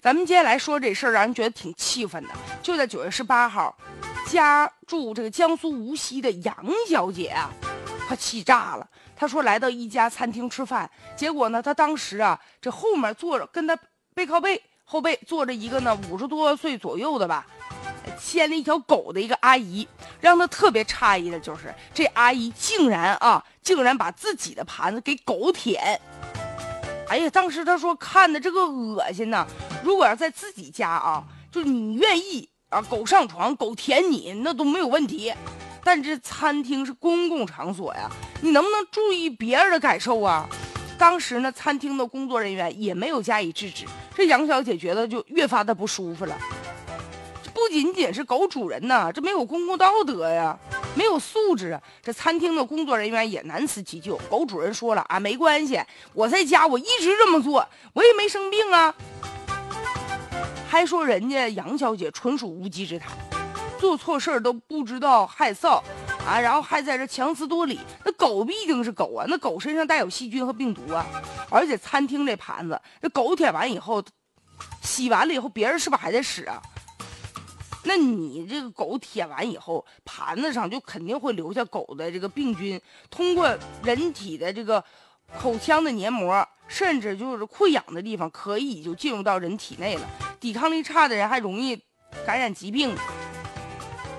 咱们接下来说这事儿，让人觉得挺气愤的。就在九月十八号，家住这个江苏无锡的杨小姐啊，她气炸了。她说来到一家餐厅吃饭，结果呢，她当时啊，这后面坐着跟她背靠背后背坐着一个呢五十多岁左右的吧，牵了一条狗的一个阿姨。让她特别诧异的就是，这阿姨竟然啊，竟然把自己的盘子给狗舔。哎呀，当时她说看的这个恶心呐！如果要在自己家啊，就是你愿意啊，狗上床，狗舔你，那都没有问题。但这餐厅是公共场所呀，你能不能注意别人的感受啊？当时呢，餐厅的工作人员也没有加以制止，这杨小姐觉得就越发的不舒服了。这不仅仅是狗主人呐，这没有公共道德呀，没有素质啊！这餐厅的工作人员也难辞其咎。狗主人说了啊，没关系，我在家我一直这么做，我也没生病啊。还说人家杨小姐纯属无稽之谈，做错事儿都不知道害臊啊，然后还在这强词夺理。那狗毕竟是狗啊，那狗身上带有细菌和病毒啊，而且餐厅这盘子，这狗舔完以后，洗完了以后，别人是不是还得使啊？那你这个狗舔完以后，盘子上就肯定会留下狗的这个病菌，通过人体的这个口腔的黏膜，甚至就是溃疡的地方，可以就进入到人体内了。抵抗力差的人还容易感染疾病。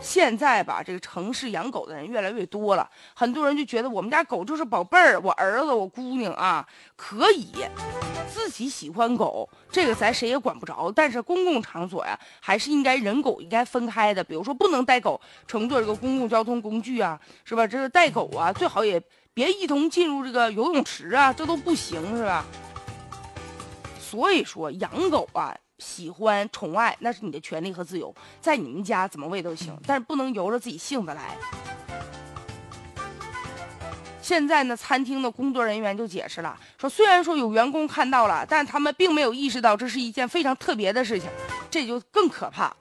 现在吧，这个城市养狗的人越来越多了，很多人就觉得我们家狗就是宝贝儿，我儿子，我姑娘啊，可以自己喜欢狗，这个咱谁也管不着。但是公共场所呀，还是应该人狗应该分开的。比如说，不能带狗乘坐这个公共交通工具啊，是吧？这个带狗啊，最好也别一同进入这个游泳池啊，这都不行，是吧？所以说，养狗啊。喜欢宠爱那是你的权利和自由，在你们家怎么喂都行，但是不能由着自己性子来。现在呢，餐厅的工作人员就解释了，说虽然说有员工看到了，但他们并没有意识到这是一件非常特别的事情，这就更可怕。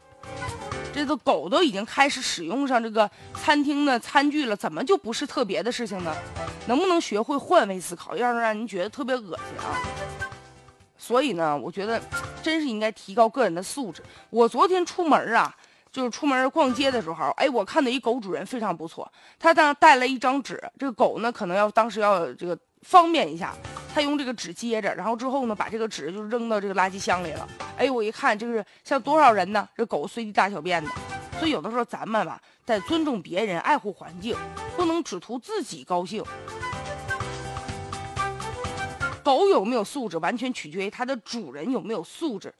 这都狗都已经开始使用上这个餐厅的餐具了，怎么就不是特别的事情呢？能不能学会换位思考，要让人觉得特别恶心啊？所以呢，我觉得 真是应该提高个人的素质。我昨天出门啊，就是出门逛街的时候，哎，我看到一狗主人非常不错，他当带了一张纸，这个狗呢可能要当时要这个方便一下，他用这个纸接着，然后之后呢把这个纸就扔到这个垃圾箱里了。哎，我一看，这是像多少人呢？这狗随地大小便的。所以有的时候咱们吧，得尊重别人，爱护环境，不能只图自己高兴。狗有没有素质，完全取决于它的主人有没有素质。